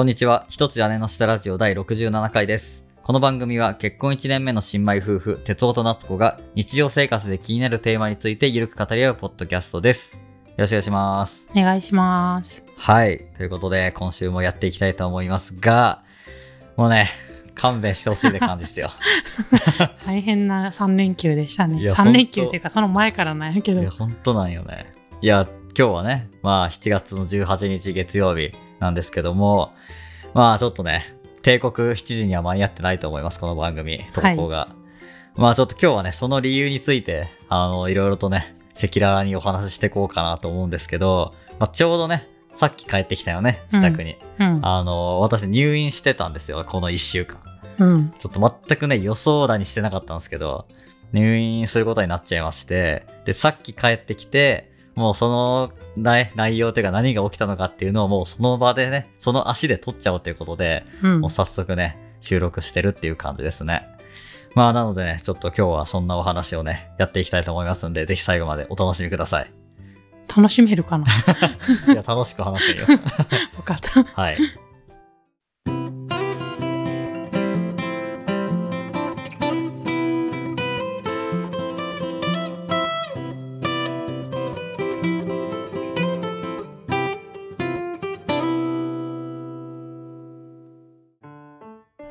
こんにちは。一つ屋根の下ラジオ第67回です。この番組は結婚1年目の新米夫婦、哲夫と夏子が日常生活で気になるテーマについてゆるく語り合うポッドキャストです。よろしくお願いします。お願いします。はい。ということで、今週もやっていきたいと思いますが、もうね、勘弁してほしいって感じですよ。大変な3連休でしたね。いや3連休っていうか、その前からなんやけどいや、。本当なんよね。いや、今日はね、まあ7月の18日月曜日なんですけども、まあちょっとね、帝国7時には間に合ってないと思います、この番組、投稿が。まあちょっと今日はね、その理由について、あの、いろいろとね、赤裸々にお話ししていこうかなと思うんですけど、まあちょうどね、さっき帰ってきたよね、自宅に。うん。あの、私入院してたんですよ、この1週間。うん。ちょっと全くね、予想だにしてなかったんですけど、入院することになっちゃいまして、で、さっき帰ってきて、もうその内内容というか何が起きたのかっていうのをもうその場でね、その足で撮っちゃおうということで、うんもう。早速ね、収録してるっていう感じですね。まあなのでね、ちょっと今日はそんなお話をね、やっていきたいと思いますんで、ぜひ最後までお楽しみください。楽しめるかな？いや、楽しく話すよ。分かった。はい。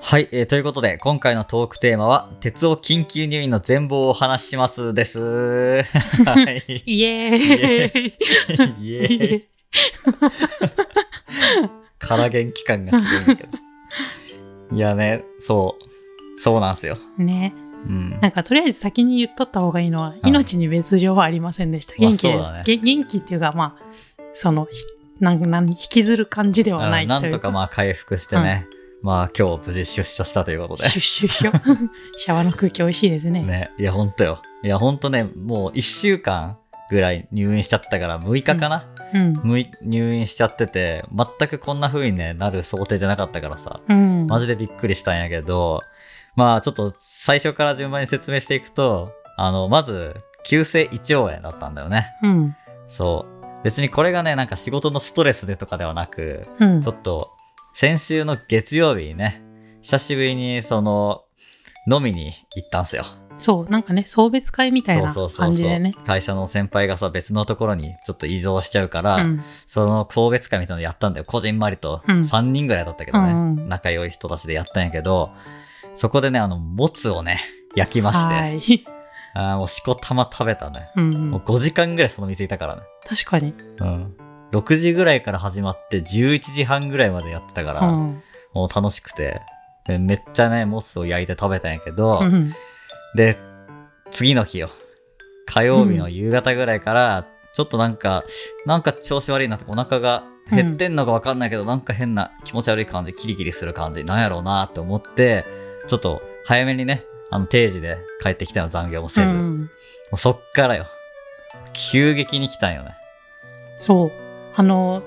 はい、えーということで、今回のトークテーマは、鉄を緊急入院の全貌をお話ししますです。はい。イエーイイエーイ。空元気感がすごいんだけど。いやね、そう。そうなんすよ。ね。うん。なんか、とりあえず先に言っとった方がいいのは、うん命に別状はありませんでした。まあ元気です。そうだねげ元気っていうか、まあ、その、ひなんなん引きずる感じではないうんなんとかまあ回復してね。まあ今日無事出所したということで。シュッシャワーの空気美味しいですね。ね。いや、ほんとよ。いや、ほんとね、もう1週間ぐらい入院しちゃってたから、6日かな、うん。むい入院しちゃってて、全くこんな風にね、なる想定じゃなかったからさ。うん。マジでびっくりしたんやけど、まあちょっと最初から順番に説明していくと、あの、まず、急性胃腸炎だったんだよね。うん。そう。別にこれがね、なんか仕事のストレスでとかではなく、うん。ちょっと、先週の月曜日にね、久しぶりにその、飲みに行ったんすよ。そう、なんかね、送別会みたいな感じでね。会社の先輩がさ、別のところにちょっと移動しちゃうから、うん。その送別会みたいなのやったんだよ。こじんまりと。うん3人ぐらいだったけどね、うんうん仲良い人たちでやったんやけど、そこでね、あの、もつをね、焼きまして、はい。あーもうしこたま食べたね。うんう。もうん5時間ぐらいその店いたからね。確かに。うん。6時ぐらいから始まって11時半ぐらいまでやってたから、うん。もう楽しくて、でめっちゃね、モスを焼いて食べたんやけど、うん。で、次の日よ。火曜日の夕方ぐらいから、ちょっとなんか、なんか調子悪いなって、お腹が減ってんのかわかんないけど、なんか変な気持ち悪い感じ、キリキリする感じ、なんやろうなって思って、ちょっと早めにね、あの定時で帰ってきたの残業もせず、もうんうそっからよ。急激に来たんよね。そう。あの、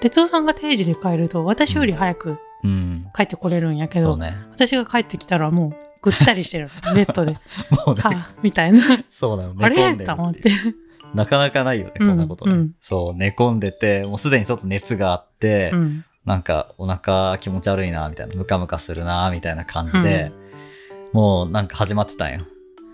哲夫さんが定時で帰ると、私より早くうん。帰ってこれるんやけど、そうね。私が帰ってきたらもう、ぐったりしてる。ベッドで。もうね、はあ、みたいな。そうなの。寝あれと思って。なかなかないよね、こんなことね。うんうんそう、寝込んでて、もうすでにちょっと熱があって、うん。なんかお腹気持ち悪いな、みたいな、ムカムカするな、みたいな感じで、もうなんか始まってたんよ。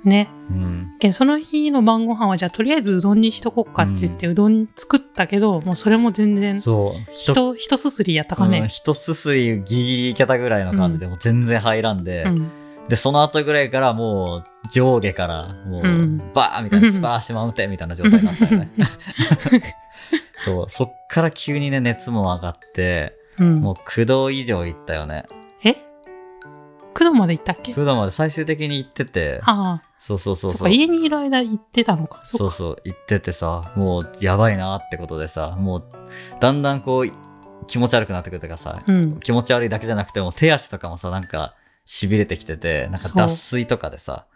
ね。うん。けんその日の晩ご飯は、じゃあとりあえずうどんにしとこっかって言って、うどん作ったけど、もうそれも全然、そう。人、一すすりやったかうんね。一すすりギリギリいけたぐらいの感じで、もう全然入らんで、うん。で、その後ぐらいからもう上下からもう、うんバーンみたいな、スパーシマウンテンみたいな状態になったよね。そう、そっから急にね、熱も上がって、うん。もう9度以上いったよね。え ?9 度まで行ったっけ？9度まで最終的に行ってて、ああ、そうそうそうそ。そっか、家にいる間行ってたのか。そうそう、行っててさ、もうやばいなってことでさ、もうだんだんこう気持ち悪くなってくるとかさ、うん。気持ち悪いだけじゃなくても手足とかもさ、なんか痺れてきてて、なんか脱水とかでさ、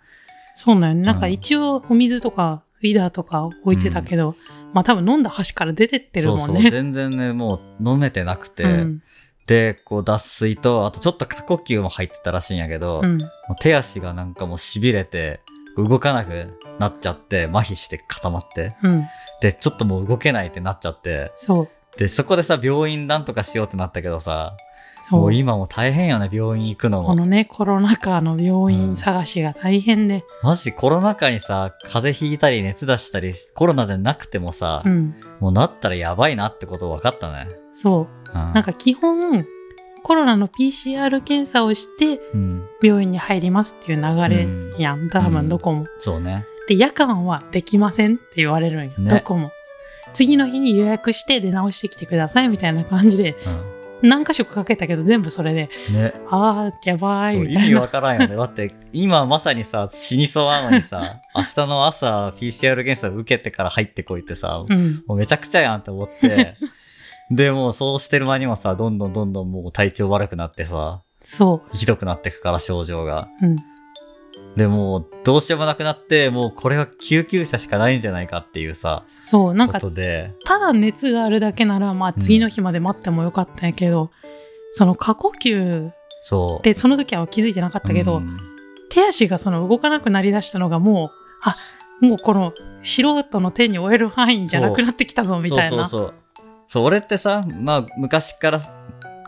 そうなんよね。なんかうん一応お水とかウィダーとか置いてたけど、まあ多分飲んだ箸から出てってるそうそう、もんね。全然ね、もう飲めてなくて、うん。で、こう脱水と、あとちょっと過呼吸も入ってたらしいんやけど、うん。もう手足がなんかもう痺れて、動かなくなっちゃって、麻痺して固まって、うん。で、ちょっともう動けないってなっちゃって、そう。で、そこでさ、病院なんとかしようってなったけどさ、そうもう今も大変よね、病院行くのも。このね、コロナ禍の病院探しが大変で。マジコロナ禍にさ、風邪ひいたり熱出したり、コロナじゃなくてもさ、うん。もうなったらやばいなってこと分かったね。そう。うん。なんか基本、コロナの PCR 検査をしてうん。病院に入りますっていう流れやん。多分どこも。そうね。で、夜間はできませんって言われるんよ。ねどこも。次の日に予約して出直してきてくださいみたいな感じで、う何箇所かかけたけど全部それで、ん。ね。あー、やばいみたいな。わからんよね。だって、今まさにさ、死にそうなのにさ、明日の朝 PCR 検査受けてから入ってこいってさ、うん。もうめちゃくちゃやんって思って、で、もうそうしてる間にもさ、どんどんどんどんもう体調悪くなってさ、そひどくなってくから症状が。う。うん。で、もうどうしようもなくなって、もうこれは救急車しかないんじゃないかっていうさ、そう。なんこか、とで、ただ熱があるだけなら、まあ次の日まで待ってもよかったんやけど、その過呼吸そう。で、その時は気づいてなかったけど、うん手足がその動かなくなりだしたのがもう、あ、もうこの素人の手に負える範囲じゃなくなってきたぞみたいな。そうそうそう。そう、俺ってさ、まあ昔から、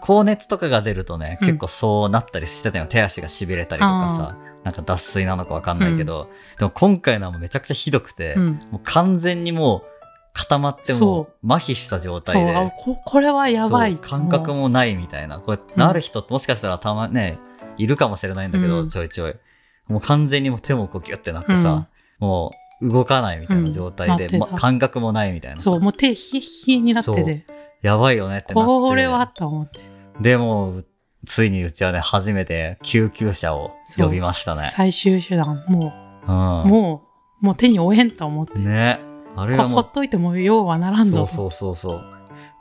高熱とかが出るとね、うん結構そうなったりしてたよ。手足が痺れたりとかさ、なんか脱水なのかわかんないけど、でも今回のはもうめちゃくちゃひどくて、うん。もう完全にもう固まってもそう麻痺した状態そう、で。あここれはやばい。そう感覚ももないみたいな。これ、んなる人ってもしかしたらたまね、いるかもしれないんだけど、うんちょいちょい。もう完全にもう手もこうギュッてなってさ、もう動かないみたいな状態で、うんま感覚もないみたいなさそう、もう手冷え冷えになってて、やばいよねってなって。これはと思って。でも、ついにうちはね、初めて救急車を呼びましたね。最終手段、もうん。う、もう、もう手に負えんと思って。ね。あれこはもう、ほっといても用はならんぞと。そうそうそうそう。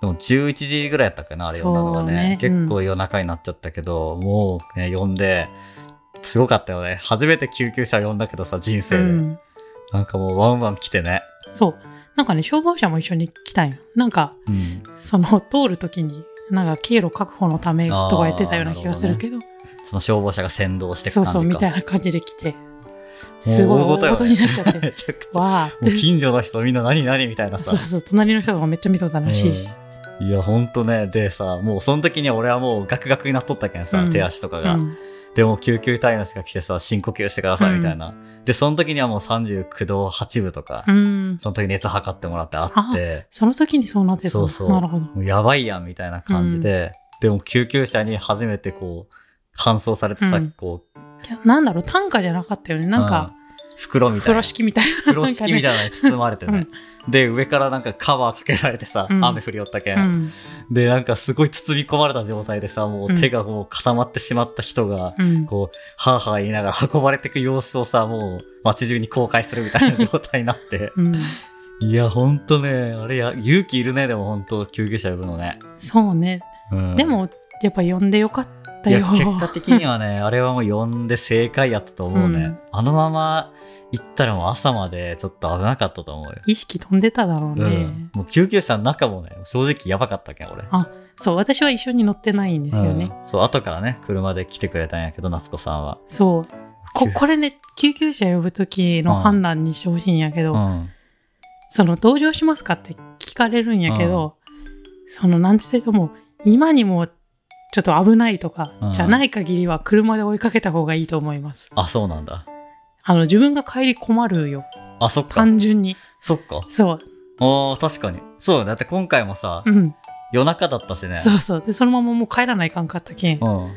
でも11時ぐらいやったっけな、あれ呼んだのがね。ね結構夜中になっちゃったけど、もうね、呼んで、すごかったよね。初めて救急車呼んだけどさ、人生で。うん。なんかもうワンワン来てね。そう。なんかね、消防車も一緒に来たんよ。なんか、うん。その、通るときに、なんか経路確保のためとか言ってたような気がするけど、その消防車が先導してく感じか。そうそう、みたいな感じで来て、すごい大大事になっちゃって、めちゃくちゃ。わ。もう近所の人みんな何何みたいなさそう。そう、隣の人とかめっちゃ見とったらしいし。うんいや、ほんとね。でさ、もうその時には俺はもうガクガクになっとったけんさ、うん手足とかが。うん。でも救急隊員の人が来てさ、深呼吸してくださいみたいな。で、その時にはもう39度8分とか、うん。その時熱測ってもらってあって、その時にそうなってたそうそうなるほど。やばいやんみたいな感じで、でも救急車に初めてこう、搬送されてさ、うんこう、いやなんだろう、単価じゃなかったよね。なんか、うん袋みたい風な。呂敷みたいな。風呂敷みたいなのに包まれてね。うんで、上からなんかカバーかけられてさ、うん雨降りよったけん,、うん。で、なんかすごい包み込まれた状態でさ、もう手がもう固まってしまった人が、うん。こう、はぁはぁ言いながら 運ばれていく様子をさ、もう街中に公開するみたいな状態になって。うん。いや、ほんとね、あれや、勇気いるね、でもほんと、救急車呼ぶのね。そうね。うん、で、も、やっぱ呼んでよかったよ。いや、結果的にはね、あれはもう呼んで正解やったと思うね。うんあのまま行ったらもう朝までちょっと危なかったと思うよ。意識飛んでただろうね。うん、もう救急車の中もね、正直やばかったけん、俺。そう、私は一緒に乗ってないんですよね。うんそう、後からね、車で来てくれたんやけど、夏子さんは。そう。こ、これね、救急車呼ぶときの判断にしてほしいんやけど、うん。その、同乗しますかって聞かれるんやけど、その、なんつってとも、今にもちょっと危ないとかうん、じゃない限りは車で追いかけた方がいいと思います。あ、そうなんだ。あの、自分が帰り困るよ。あ、そっか。単純に。そっか。そう。ああ、確かに。そうだ。だって今回もさ、うん。夜中だったしね。そうそう。で、そのままもう帰らないかんかったけん。うん。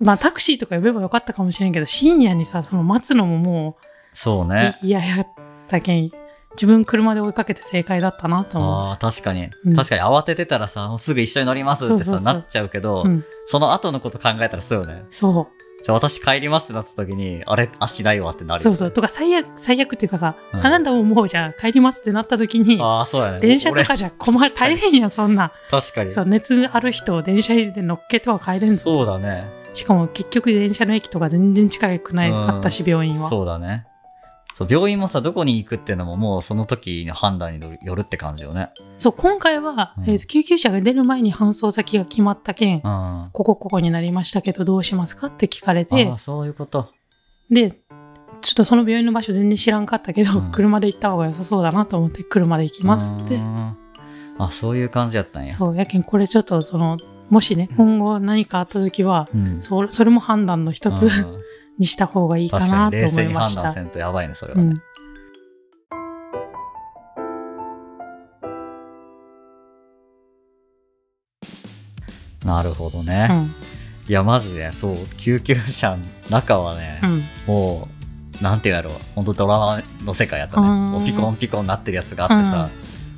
まあ、タクシーとか呼べばよかったかもしれんけど、深夜にさ、その待つのももう、そうね。い嫌やったけん、自分車で追いかけて正解だったなと思う。ああ、確かに、うん確かに慌ててたらさ、もうすぐ一緒に乗りますってさ、なっちゃうけど、うん。その後のこと考えたらそうよね。そう。じゃあ私帰りますってなった時に、あれ、足ないわってなるよそうそう。とか、最悪、最悪っていうかさ、うんあなたももうじゃあ帰りますってなった時に、ああ、そうやね。電車とか俺じゃ困る、大変やん、そんな。確かに。そう、熱ある人を電車で乗っけては帰れんぞ。そうだね。しかも結局電車の駅とか全然近くないかったし、うん病院は。そうだね。そう病院もさ、どこに行くっていうのももうその時の判断によるって感じよね。そう、今回は、うんえーと救急車が出る前に搬送先が決まったけん、うん。あここここになりましたけどどうしますかって聞かれてあ、、そういうこと。で、ちょっとその病院の場所全然知らんかったけど、うん車で行った方が良さそうだなと思って車で行きますってう。んあ、そういう感じやったんや。そう、やけんこれちょっとその、もしね、今後何かあった時は、うん。そそれも判断の一つうんにした方がいいか確かなとに冷静に思いました。判断せんとやばいね、それはね。うん。なるほどね。うん。いや、マジで、そう、救急車の中はね、うん。もう、なんていうんやろう、本当ドラマの世界やったね。うんもうピコンピコンなってるやつがあってさ、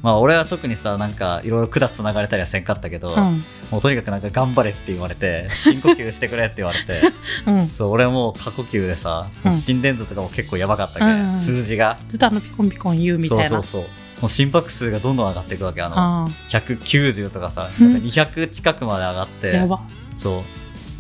まあ俺は特にさ、なんかいろいろ管繋がれたりはせんかったけど、うん。もうとにかくなんか頑張れって言われて、深呼吸してくれって言われて、うん。そう、俺もう過呼吸でさ、心電図とかも結構やばかったけ、うん数字が。ずっとあのピコンピコン言うみたいな。そうそうそう。もう心拍数がどんどん上がっていくわけ。あの、あ190とかさ、うんなんか200近くまで上がって、あ、やば。そう。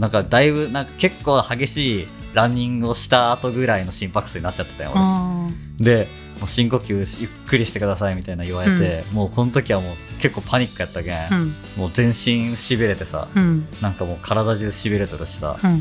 なんかだいぶ、なんか結構激しいランニングをした後ぐらいの心拍数になっちゃってたよ、俺。あで、もう深呼吸ゆっくりしてくださいみたいな言われて、もうこの時はもう結構パニックやったけん、あ。うん。もう全身痺れてさ、うん。なんかもう体中痺れてるしさ、うん。も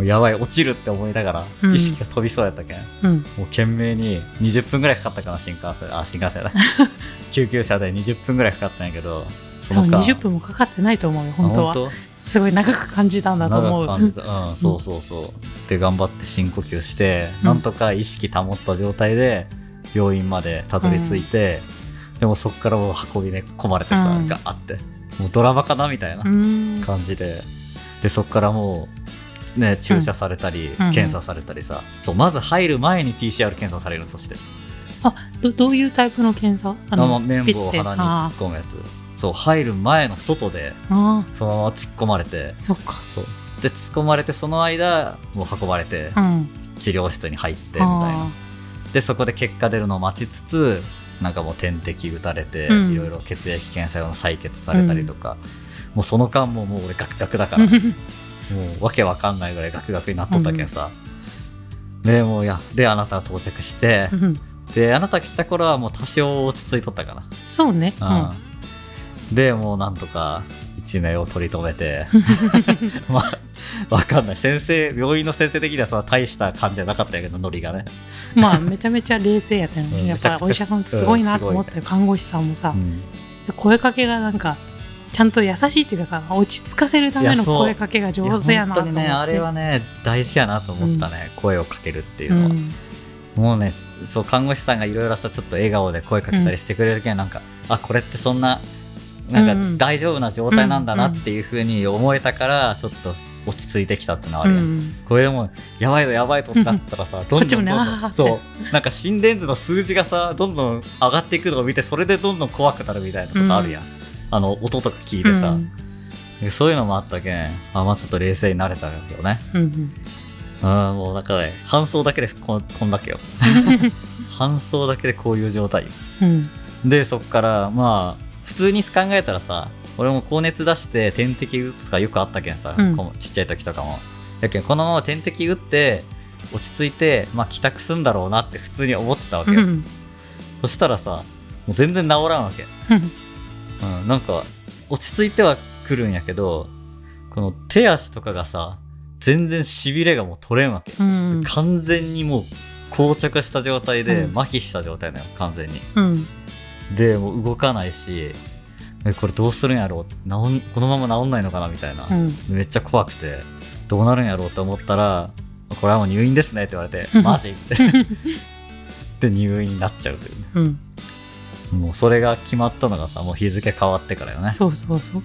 うやばい、落ちるって思いながら、うん意識が飛びそうやったけん、うん。もう懸命に20分ぐらいかかったかな、新幹線。あ、新幹線だ。救急車で20分ぐらいかかったんやけど、そ多分間20分もかかってないと思うよ、本当は。すごい長く感じたんだと思う。うん、そうそうそう。で、頑張って深呼吸して、うんなんとか意識保った状態で、病院までたどり着いて、でもそっからもう運び込まれてさ、うんガーって。もうドラマかなみたいなうん。感じで。で、そっからもう、ね、注射されたり、うん検査されたりさ、そう、まず入る前に PCR 検査されるの、そして。あど、どういうタイプの検査？ああの綿棒を鼻に突あっ込むやつ。そう、入る前の外で、あそのまま突っ込まれて、あ、そっか。そう。で、突っ込まれて、その間、もう運ばれて、うん。治療室に入って、みたいなあ。で、そこで結果出るのを待ちつつ、なんかもう点滴打たれて、うんいろいろ血液検査用の採血されたりとか、もうその間ももう俺ガクガクだから、あもうわけわかんないぐらいガクガクになっとったけんさ。で、もういや、で、あなたは到着してう、んで、あなた来た頃はもう多少落ち着いとったかそうね。うんな。うん。で、もうなんとか一命を取り留めて、まあ、わかんない。先生、病院の先生的にはそんな大した感じじゃなかったけど、ノリがね。まあ、めちゃめちゃ冷静やったよね。うんやっぱりお医者さんってすごいなと思ったよ。看護師さんもさう。ん声かけがなんか、ちゃんと優しいっていうかさ、落ち着かせるための声かけが上手やなと思って。ね、あれはね、大事やなと思ったね。声をかけるっていうのは。うん。もうね、そう、看護師さんがいろいろさ、ちょっと笑顔で声かけたりしてくれるけん、なんか、あ、これってそんな、なんうんうんか大丈夫な状態なんだなっていうふうに思えたから、ちょっと落ち着いてきたってのはあうるやん。ん。これでも、やばいぞやばいぞってなったらさ、どんどんどんどん、そう、なんか心電図の数字がさ、どんどん上がっていくのを見て、それでどんどん怖くなるみたいなとかあるやん。あの、音とか聞いてさ、うんでそういうのもあったけん、あ、まあちょっと冷静になれたけどね。うんうん。うん、もうなんかね、搬送だけです、こんこんだけよ。搬送だけでこういう状態よ。うん。で、そっから、まあ、普通に考えたらさ、俺も高熱出して点滴打つとかよくあったけんさ、うんちっちゃい時とかも。やけん、このまま点滴打って、落ち着いて、まあ帰宅すんだろうなって普通に思ってたわけよ。うん。そしたらさ、もう全然治らんわけ。うん、なんか、落ち着いてはくるんやけど、この手足とかがさ、全然痺れがもう取れんわけ。うん。完全にもう膠着した状態でうん麻痺した状態だよ完全にうん。でもう動かないしえこれどうするんやろう？治んこのまま治んないのかなみたいな、うん。めっちゃ怖くてどうなるんやろうって思ったらこれはもう入院ですねって言われてうんマジって で入院になっちゃうというねうん。もうそれが決まったのがさもう日付変わってからよねそうそうそう。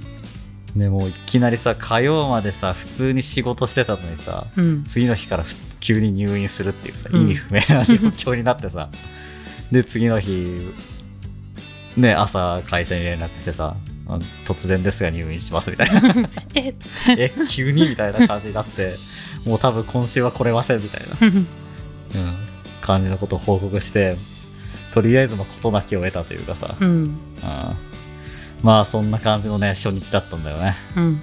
でもういきなりさ火曜までさ普通に仕事してたのにさうん。次の日からふ急に入院するっていうさ、うん意味不明な状況になってさで次の日ね朝会社に連絡してさあ突然ですが入院しますみたいな。え、え急にみたいな感じになってもう多分今週は来れませんみたいな、うん。うん、感じのことを報告してとりあえずのことなきを得たというかさ、うん。うん、まあそんな感じのね初日だったんだよね。うん。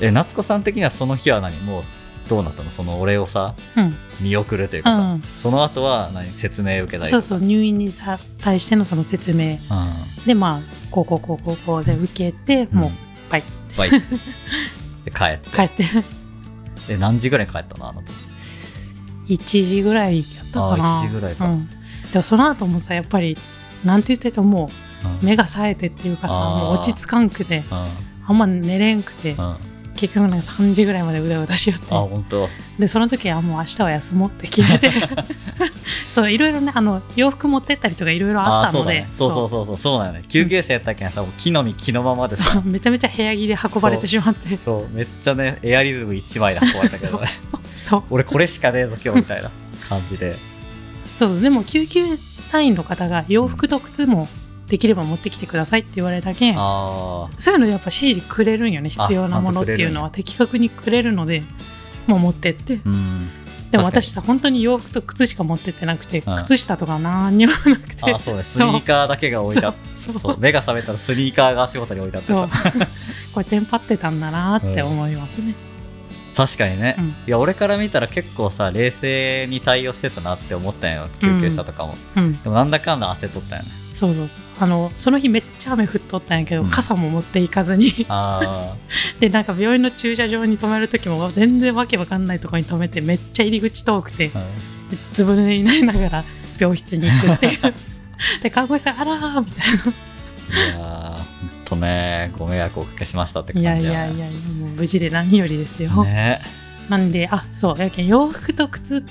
え夏子さん的にはその日は何？もうどうなったの？その俺をさうん。見送るというかさ、うんその後は何説明を受けたりそうそう、入院にさ対してのその説明。うん。で、まあ、こうこうこうこうこうで受けて、もう、バイ、バイ。で帰って。帰って。え何時ぐらいに帰ったの？あの1時ぐらいやったかな。あ1時ぐらいか。うん。でもその後もさ、やっぱり、なんて言っててもうん。目が冴えてっていうかさ、もう落ち着かんくて、うん。あんま寝れんくて、うん結局なんか3時ぐらいまでうだうだしよってあ、本当。でその時はもう明日は休もうって決めて そういろいろねあの洋服持ってったりとかいろいろああったのでそう。そうそうそうそう、そうだよね。救急車やったけんさ、もう木の実木のままでさそう、めちゃめちゃ部屋着で運ばれてしまってそう、めっちゃね、エアリズム1枚で運ばれたけどね。そう 俺これしかねえぞ今日みたいな感じで。そうそうでも救急隊員の方が洋服と靴もできれば持ってきてくださいって言われたけ。ん。そういうのやっぱ指示くれるんよね。必要なものっていうのは。的確にくれるのでもう持ってって。うん。でも私さ本当に洋服と靴しか持ってってなくて、うん。靴下とか何にもなくて。あ、そうね。スニーカーだけが置いてあっそう。そう、目が覚めたらスニーカーが足元に置いてあってさ。これテンパってたんだなって思いますね、確かにね、うん。いや、俺から見たら結構さ、冷静に対応してたなって思ったんよ。救急車とかも。うん、でもなんだかんだ焦っとったよね。そうそうそう。あのその日めっちゃ雨降っとったんやけど、うん。傘も持っていかずに。あ でなんか病院の駐車場に止める時も全然わけわかんないところに止めてめっちゃ入り口遠くてあ。うんずぶ濡れになりながら病室に行くって。い うで看護師さんあらーみたいいやー、ほんとね、ご迷惑をおかけしましたって感ないじだよね。やいやいやもう無事で何よりですよ、ね。なんであそうやけん洋服と靴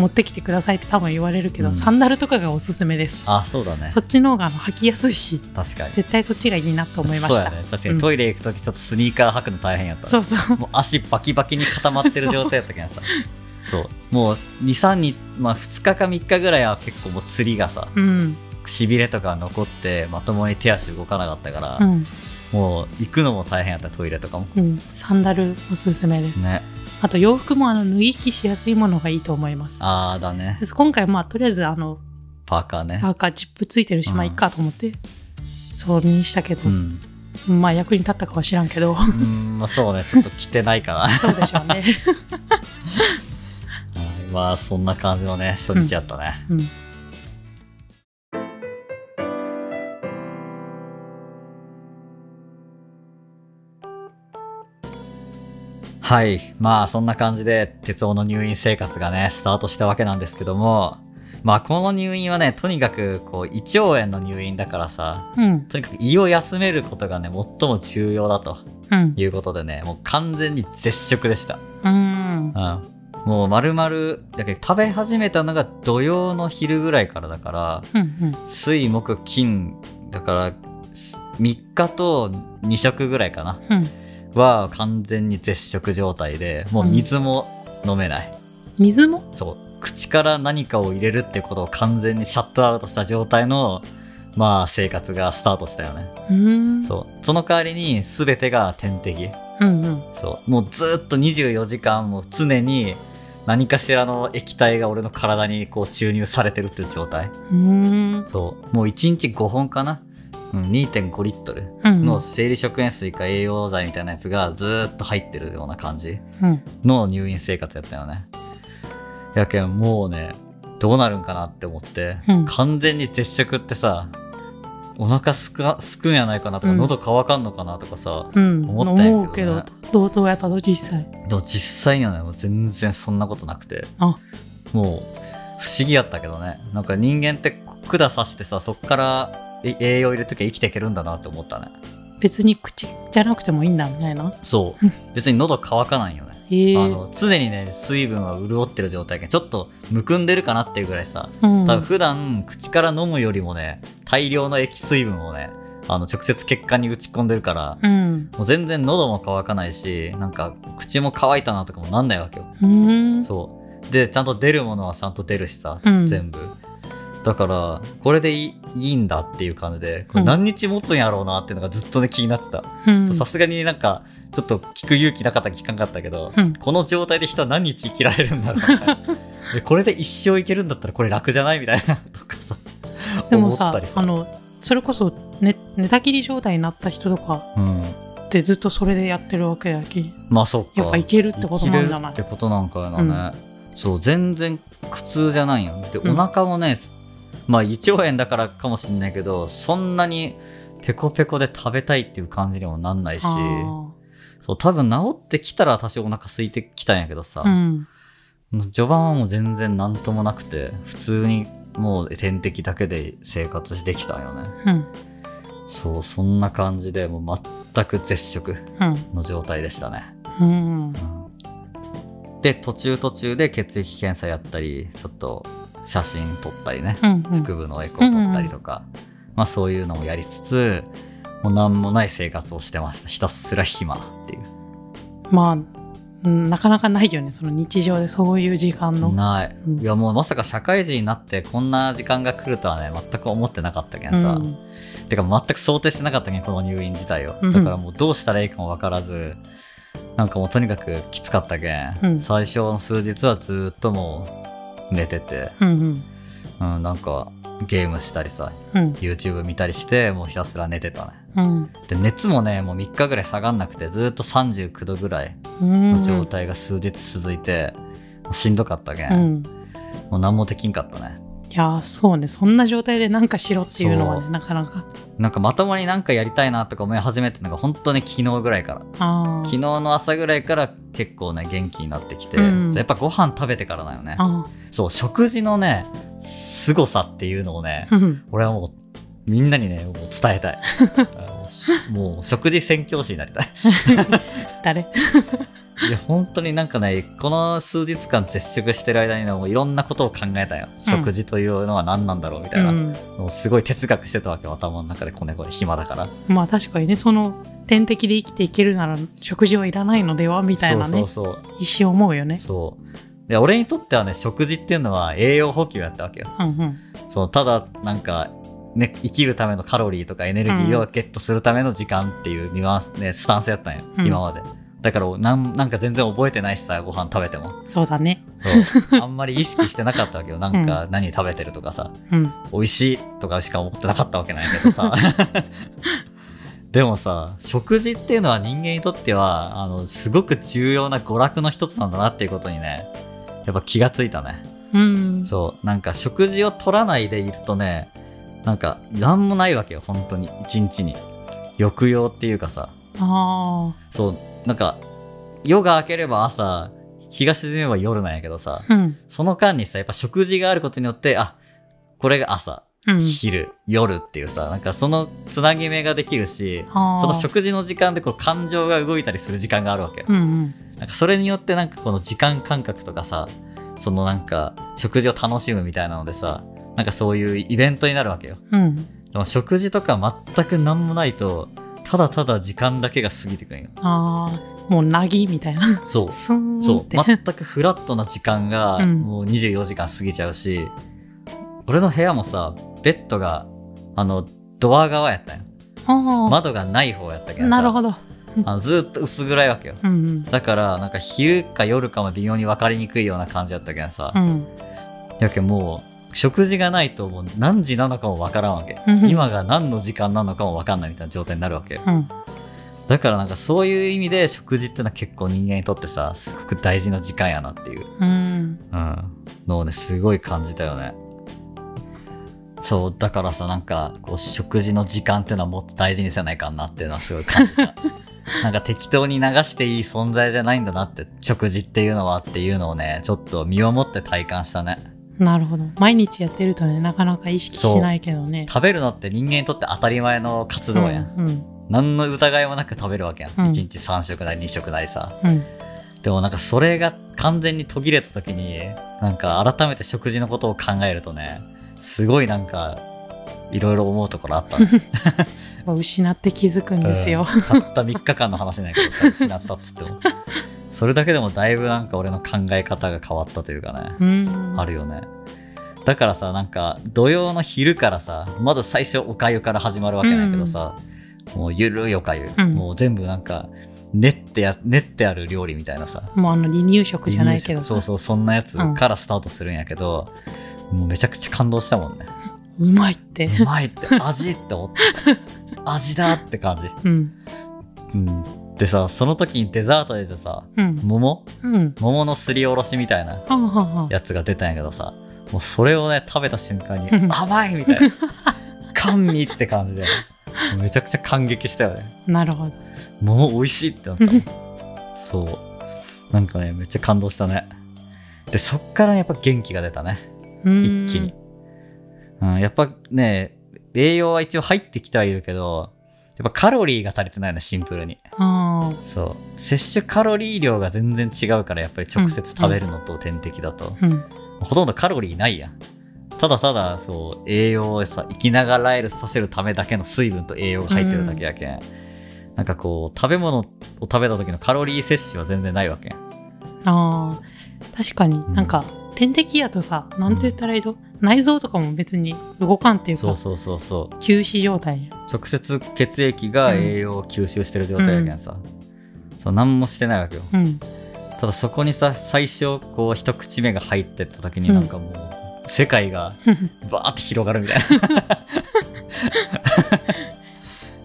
持ってきてくださいって多分言われるけど、うんサンダルとかがおすすめですあ、そうだね。そっちの方があの履きやすいし確かに。絶対そっちがいいなと思いましたそうやね。確かにトイレ行くときちょっとスニーカー履くの大変やった。そうそうもう足バキバキに固まってる状態やったけんさ。そう。もう2、3日、まあ2日か3日ぐらいは結構もう釣りがさ、うんしびれとか残ってまともに手足動かなかったから、うんもう行くのも大変やったトイレとかも。うんサンダルおすすめですね。あと洋服もあの脱ぎ着しやすいものがいいと思いますあーだね。です今回まあとりあえずあのパーカーね。パーカーチップついてるし、うんまあいっかと思ってそうにしたけど、うん。まあ役に立ったかは知らんけどうん、まあそうね。ちょっと着てないかな。はい。そうでしょうね まあそんな感じのね、初日やったね。うんはい。まあ、そんな感じで、鉄夫の入院生活がね、スタートしたわけなんですけども、まあ、この入院はね、とにかく、こう、胃腸炎の入院だからさ、うんとにかく胃を休めることがね、最も重要だとうんいうことでね、もう完全に絶食でした。うんうん。もう丸々、だけど食べ始めたのが土曜の昼ぐらいからだから、うん水木金、だから、3日と2食ぐらいかな。うんは完全に絶食状態で、もう水も飲めない。水も？そう。口から何かを入れるってことを完全にシャットアウトした状態の、まあ生活がスタートしたよね。うんそう。その代わりに全てが点滴。うんうんそう。もうずっと24時間も常に何かしらの液体が俺の体にこう注入されてるっていう状態。うんそう。もう1日5本かな。うん、2.5リットルうん。の生理食塩水か栄養剤みたいなやつがずーっと入ってるような感じうん。の入院生活やったよね。やけんもうね、どうなるんかなって思って、うん。完全に絶食ってさ、お腹すか、すくんやないかなとか、うん。喉乾かんのかなとかさ、うん。思ったんやけどね。思うけどどうどうやったと実際？でも実際にはね、もう全然そんなことなくて、あ。もう不思議やったけどね、なんか人間って管刺してさ、そっからえ栄養入れときゃ生きていけるんだなって思ったね。別に口じゃなくてもいいんだみたいな。そう。別に喉乾かないよね。あの常にね水分は潤ってる状態やけんちょっとむくんでるかなっていうぐらいさ。うん。多分普段口から飲むよりもね大量の液水分をねあの直接血管に打ち込んでるからうん。もう全然喉も乾かないしなんか口も乾いたなとかもなんないわけよ。うん。そう。でちゃんと出るものはちゃんと出るしさ、うん。全部。だからこれでいいいいんだっていう感じでこれ何日持つんやろうなっていうのがずっとね気になってた。さすがになんかちょっと聞く勇気なかったら聞かんかったけど、うん。この状態で人は何日生きられるんだろうみたいな。でこれで一生いけるんだったらこれ楽じゃないみたいなとかさでも思さ。あのそれこそ寝寝たきり状態になった人とかうん、ってずっとそれでやってるわけやき。まあそっか。やっぱいけるってことなんじゃない？生きれるってことなんかやなね、そう全然苦痛じゃないよ。でうんお腹もね、まあ胃腸炎だからかもしんないけどそんなにペコペコで食べたいっていう感じにもなんないしあそう多分治ってきたら多少お腹空いてきたんやけどさ、ーうん序盤はもう全然なんともなくて普通にもう点滴だけで生活できたんよねうんそう、そんな感じで、もう全く絶食うん。の状態でしたね。うん。で、途中途中で血液検査やったり、ちょっと写真撮ったりね、うん。腹部のエコー撮ったりとか、まあそういうのもやりつつ、もうなんもない生活をしてました。ひたすら暇っていう。まあ、うんなかなかないよね。その日常でそういう時間の。ない。うんいやもうまさか社会人になってこんな時間が来るとはね、全く思ってなかったけんさ。うんてか全く想定してなかったけん、この入院自体を。うんだからもうどうしたらいいかもわからず、なんかもうとにかくきつかったけん、うん最初の数日はずっともう寝てて、うんうん、なんかゲームしたりさ、うん。YouTube 見たりして、もうひたすら寝てたね。うん。で、熱もね、もう3日ぐらい下がんなくて、ずっと39度ぐらいうん。の状態が数日続いて、もうしんどかったけん、うん。もう何もできんかったね。いやーそうね。そんな状態でなんかしろっていうのはね、なかなか。なんかまともになんかやりたいなとか思い始めてるのが本当に昨日ぐらいから。あ昨日の朝ぐらいから結構ね、元気になってきて、うんやっぱご飯食べてからだよね。そう、食事のね、凄さっていうのをね、あ。うん。俺はもうみんなにね、もう伝えたい。もう食事宣教師になりたい。誰？いや、本当になんかね、この数日間絶食してる間にね、もういろんなことを考えたよ。食事というのは何なんだろうみたいな。うん。もうすごい哲学してたわけよ、頭の中でこねこね暇だから。まあ確かにね、その点滴で生きていけるなら食事はいらないのではみたいなね、そうそうそう。意思を思うよね。そう。で、俺にとってはね、食事っていうのは栄養補給やったわけよ。うんうん。そう、ただ、なんか、ね、生きるためのカロリーとかエネルギーをゲットするための時間っていうニュアンス、ね、スタンスやったんよ、うん今まで。だからなん、なんか全然覚えてないしさ、ご飯食べても。そうだね。そうあんまり意識してなかったわけよ。なんか、何食べてるとかさ、うん。美味しいとかしか思ってなかったわけないけどさ。でもさ、食事っていうのは人間にとっては、あの、すごく重要な娯楽の一つなんだなっていうことにね、やっぱ気がついたね。うん。そう、なんか食事を取らないでいるとね、なんか、なんもないわけよ、本当に、一日に。抑揚っていうかさ、あそう、なんか、夜が明ければ朝、日が沈めば夜なんやけどさ、あ。うん。その間にさ、やっぱ食事があることによって、あ、これが朝、うん。昼、夜っていうさ、なんかそのつなぎ目ができるし、その食事の時間でこう感情が動いたりする時間があるわけよ。うんうん。なんかそれによってなんかこの時間感覚とかさ、そのなんか食事を楽しむみたいなのでさ、なんかそういうイベントになるわけよ。うん。でも食事とか全く何もないと、ただただ時間だけが過ぎてくるんよ。ああ、もうなぎみたいな。そう。そう。全くフラットな時間がうんもう24時間過ぎちゃうし、俺の部屋もさ、ベッドが、あの、ドア側やったんよ。あ窓がない方やったけあ。どさ。なるほど。あのずーっと薄暗いわけよ。うんだから、なんか昼か夜かも微妙に分かりにくいような感じだったけどさ。うん。うん。やけんもう、食事がないともう何時なのかも分からんわけ。うん今が何の時間なのかも分かんないみたいな状態になるわけよ。うん。だからなんかそういう意味で食事ってのは結構人間にとってさ、すごく大事な時間やなっていう、うん。うん、のをね、すごい感じたよね。そう、だからさ、なんか、こう、食事の時間っていうのはもっと大事にせないかんなっていうのはすごい感じた。なんか適当に流していい存在じゃないんだなって、食事っていうのはっていうのをね、ちょっと身をもって体感したね。なるほど。毎日やってるとね、なかなか意識しないけどね。食べるのって人間にとって当たり前の活動やん。うん。何の疑いもなく食べるわけやん。うん1日3食なり2食なりさ。うん。でもなんかそれが完全に途切れた時に、なんか改めて食事のことを考えるとね、すごいなんか、いろいろ思うところあったね。うん。失って気づくんですよ。うんたった3日間の話なんやけどさ、失ったっつっても。それだけでもだいぶなんか俺の考え方が変わったというかね、うん。あるよね。だからさ、なんか土曜の昼からさ、まず最初おかゆから始まるわけなんやけどさ、もうゆるいおかゆ、うんもう全部なんか、練ってや、練ってある料理みたいなさ、もうあの離乳食じゃないけどさそうそう、そんなやつからスタートするんやけど、もうめちゃくちゃ感動したもんね。うまいって。うまいって、味って思ってた。味だって感じ。うん。うん。でさ、その時にデザートでさ、うん。桃？うん。桃のすりおろしみたいなやつが出たんやけどさ、もうそれをね、食べた瞬間にう、ん甘いみたいな。甘味って感じで、めちゃくちゃ感激したよね。なるほど。桃美味しいってなった。そう。なんかね、めっちゃ感動したね。で、そっからやっぱ元気が出たね。うん一気に。。うん、やっぱね、栄養は一応入ってきてはいるけど、やっぱカロリーが足りてないの、シンプルに。あそう。摂取カロリー量が全然違うから、やっぱり直接食べるのと点滴だと。あ。うん。ほとんどカロリーないやん。ただただ、そう、栄養をさ、生きながらえるさせるためだけの水分と栄養が入ってるだけやけん。なんかこう、食べ物を食べた時のカロリー摂取は全然ないわけん。ああ。確かにんなんか、点滴やとさ、なんて言ったらいいの？内臓とかも別に動かんっていうか、そうそうそうそう。休止状態や。直接血液が栄養を吸収してる状態やけんさ。そう、何もしてないわけよ。うん。ただそこにさ、最初、こう、一口目が入ってった時になんかもう、世界が バーって広がるみたいな。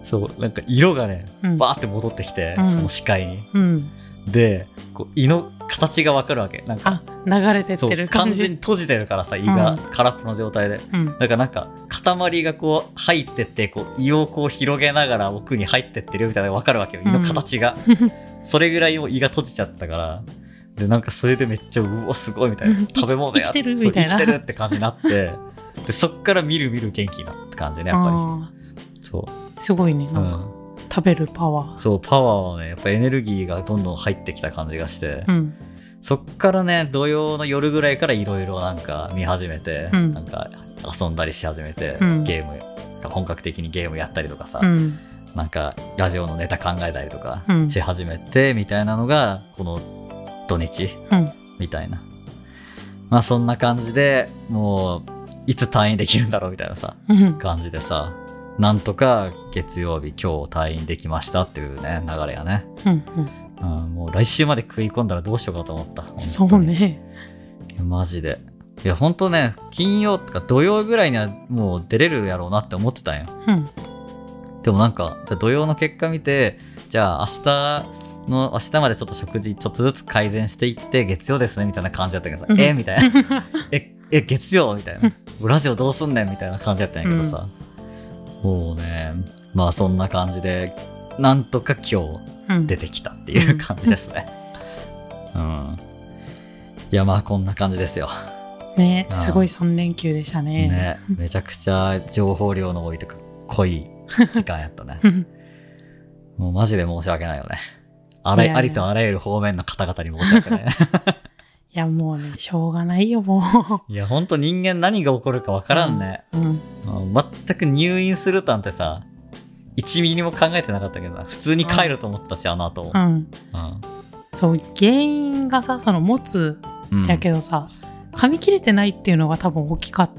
そう、なんか色がね、うんバーって戻ってきて、うんその視界に。うん。で、こう胃の形がわかるわけ。なんか、あ、流れてってる感じ。完全に閉じてるからさ、胃がうん空っぽの状態で。うん。だからなんか、塊がこう入ってって、こう胃をこう広げながら奥に入ってってるみたいなのがわかるわけよ。胃の形が。それぐらい胃が閉じちゃったから。で、なんかそれでめっちゃ、うわ、すごいみたいなうん。食べ物や生きてるみたいな生きてるって感じになって。で、そっから見る見る元気になって感じね、やっぱあり。そあ、すごいね。う。なんか、うん。食べるパワー。そう、パワーはね、やっぱエネルギーがどんどん入ってきた感じがして。うん。そっからね、土曜の夜ぐらいからいろいろなんか見始めて、うんなんか遊んだりし始めて、うんゲーム、本格的にゲームやったりとかさ、うん。なんかラジオのネタ考えたりとかうんし始めて、みたいなのが、この土日、うん。みたいな。まあそんな感じで、もう、いつ退院できるんだろうみたいなさ、うん。感じでさ、なんとか月曜日今日退院できましたっていうね、流れやね。うん。うん、もう来週まで食い込んだらどうしようかと思った。うん。そうね。マジで。いや、ほんとね、金曜とか土曜ぐらいにはもう出れるやろうなって思ってたんよ。うん。でもなんか、じゃあ土曜の結果見て、じゃあ明日の、明日までちょっと食事ちょっとずつ改善していって、月曜ですね、みたいな感じだったけどさ、うんえみたいな。え、え、月曜みたいな。ラジオどうすんねんみたいな感じだったんやけどさ。もうね、まあそんな感じで、なんとか今うん。日出てきたっていう感じですね。うん。いや、まあこんな感じですよ。ねすごい3連休でしたね。ね、めちゃくちゃ情報量の多いとか濃い時間やったね。うんもうマジで申し訳ないよね。あらありとあらゆる方面の方々に申し訳ない。いや、もうね、しょうがないよ、も いや、ほんと人間何が起こるかわからんね。う。うん。全く入院するなんてさ、1ミリも考えてなかったけどな。普通に帰ると思ってたし、あの後もう。ん。そう、原因がさ、その持つうん。うんやけどさ、噛み切れてないっていうのが多分大きかっ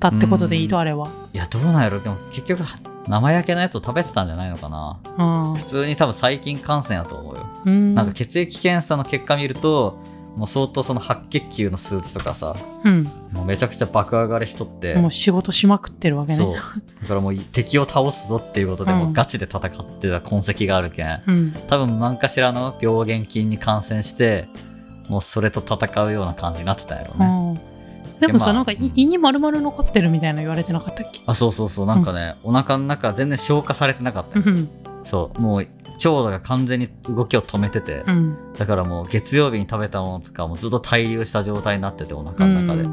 たってことでいいと、あれは。いや、どうなんやろでも結局、生焼けのやつを食べてたんじゃないのかな。うん普通に多分細菌感染やと思うよ。うん。なんか血液検査の結果見ると、もう相当その白血球の数値とかさ、うん。もうめちゃくちゃ爆上がりしとって、もう仕事しまくってるわけね。そう。だからもう敵を倒すぞっていうことで、うんもうガチで戦ってた痕跡があるけん、うん。多分何かしらの病原菌に感染して、もうそれと戦うような感じになってたんやろうね。うんでもさ、まあなんか胃胃に丸々残ってるみたいな言われてなかったっけ？あ、そうそうそう、なんかね、お腹の中全然消化されてなかったよ、うん。そう、もう腸が完全に動きを止めてて、うん。だからもう月曜日に食べたものとかもずっと滞留した状態になってて、お腹の中で。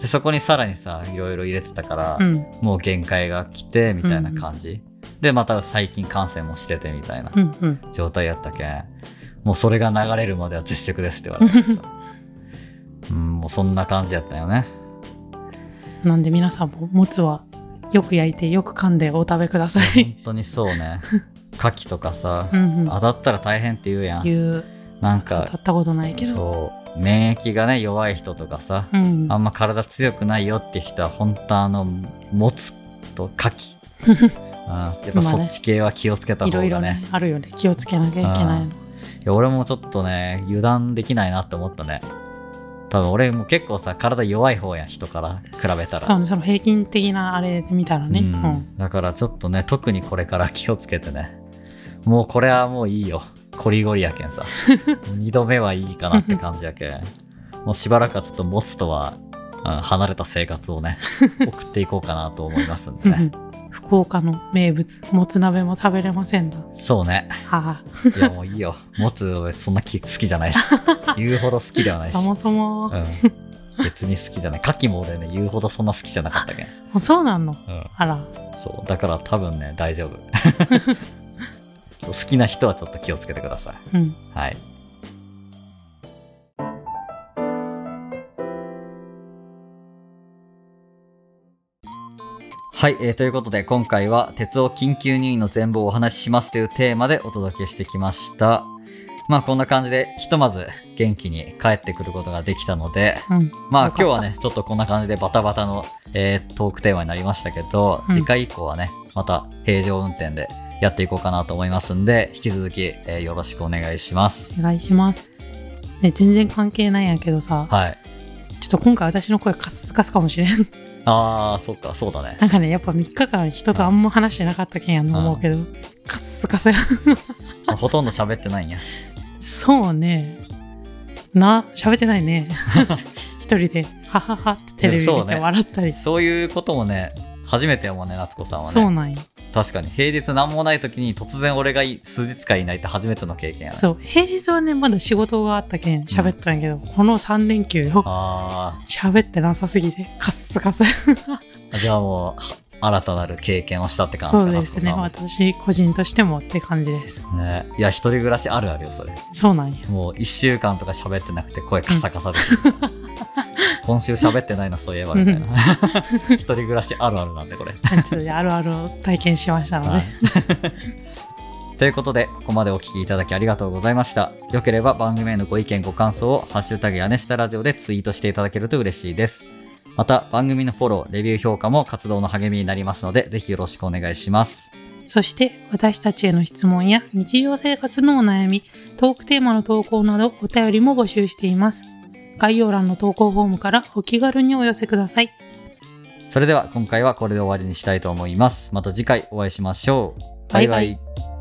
でそこにさらにさ、いろいろ入れてたから、うん。もう限界が来て、みたいな感じ。で、また細菌感染もしてて、みたいなうん。うん。状態やったけん、もうそれが流れるまでは絶食ですって言われてさ。うん、もうそんな感じやったよね。なんで皆さんももつはよく焼いてよく噛んでお食べくださ本い。当にそうね。牡蠣とかさう、んうん。当たったら大変って言うやん。言う、なんか当、たったことないけど。そう、免疫がね、弱い人とかさ、うん。あんま体強くないよって人は、本当あの、もつと牡蠣。うん、やっぱそっち系は気をつけたい方がね。ろいろね、あるよね。気をつけなきゃいけないの。いや俺もちょっとね、油断できないなって思ったね。多分俺も結構さ、体弱い方やん、人から比べたら。そうね、その平均的なあれで見たらね。ううんん。だからちょっとね、特にこれから気をつけてね。もうこれはもういいよ。コリゴリやけんさ。二度目はいいかなって感じやけん。もうしばらくはちょっと持つとは、うん離れた生活をね、送っていこうかなと思いますんでね。福岡の名物、もつ鍋も食べれませんだ。そうね。はあ、いやもういいよ。持つ俺そんなき好きじゃないし。言うほど好きではないし。そもそも、うん。別に好きじゃない。牡蠣も俺ね、言うほどそんな好きじゃなかったけん。あそうなんの？うん。あら。そう。だから多分ね、大丈夫。好きな人はちょっと気をつけてください。うん。はい。はい、えーということで今回は鉄道緊急入院の全貌をお話ししますというテーマでお届けしてきました。まあこんな感じでひとまず元気に帰ってくることができたので、うん。まあ今日はね、ちょっとこんな感じでバタバタの、えートークテーマになりましたけど、うん次回以降はね、また平常運転でやっていこうかなと思いますんで、引き続き、えーよろしくお願いします。お願いします。ね、全然関係ないんやけどさ、はい。ちょっと今回私の声カスカスかもしれん。ああ、そっか、そうだね。なんかね、やっぱ3日間人とあんま話してなかったけんやと思うけど、カスカス。あほとんど喋ってないんや。そうね。な、喋ってないね。一人で、はははってテレビ見てそうね笑ったり。そういうこともね、初めてやもんね、夏子さんはね。そうなんや。確かに、平日何もない時に突然俺がい数日間いないって初めての経験やな。そう、平日はね、まだ仕事があったけん喋ったんやけど、この3連休よ。あ喋ってなさすぎて、カッスカス。あ、じゃあもう、は新たなる経験をしたって感じかそうですね。私、個人としてもって感じです。ね。いや、一人暮らしあるあるよ、それ。そうなんや。もう一週間とか喋ってなくて声カサカサです。今週喋ってないな、そういえば、みたいな。一人暮らしあるあるなんで、これ。ちょっとあるあるを体験しましたので、はいということで、ここまでお聞きいただきありがとうございました。よければ番組へのご意見ご感想を、ハッシュタグ屋根下ラジオでツイートしていただけると嬉しいです。また、番組のフォロー、レビュー評価も活動の励みになりますので、ぜひよろしくお願いします。そして私たちへの質問や日常生活のお悩み、トークテーマの投稿などお便りも募集しています。概要欄の投稿フォームからお気軽にお寄せください。それでは今回はこれで終わりにしたいと思います。また次回お会いしましょう。バイバイバイバイ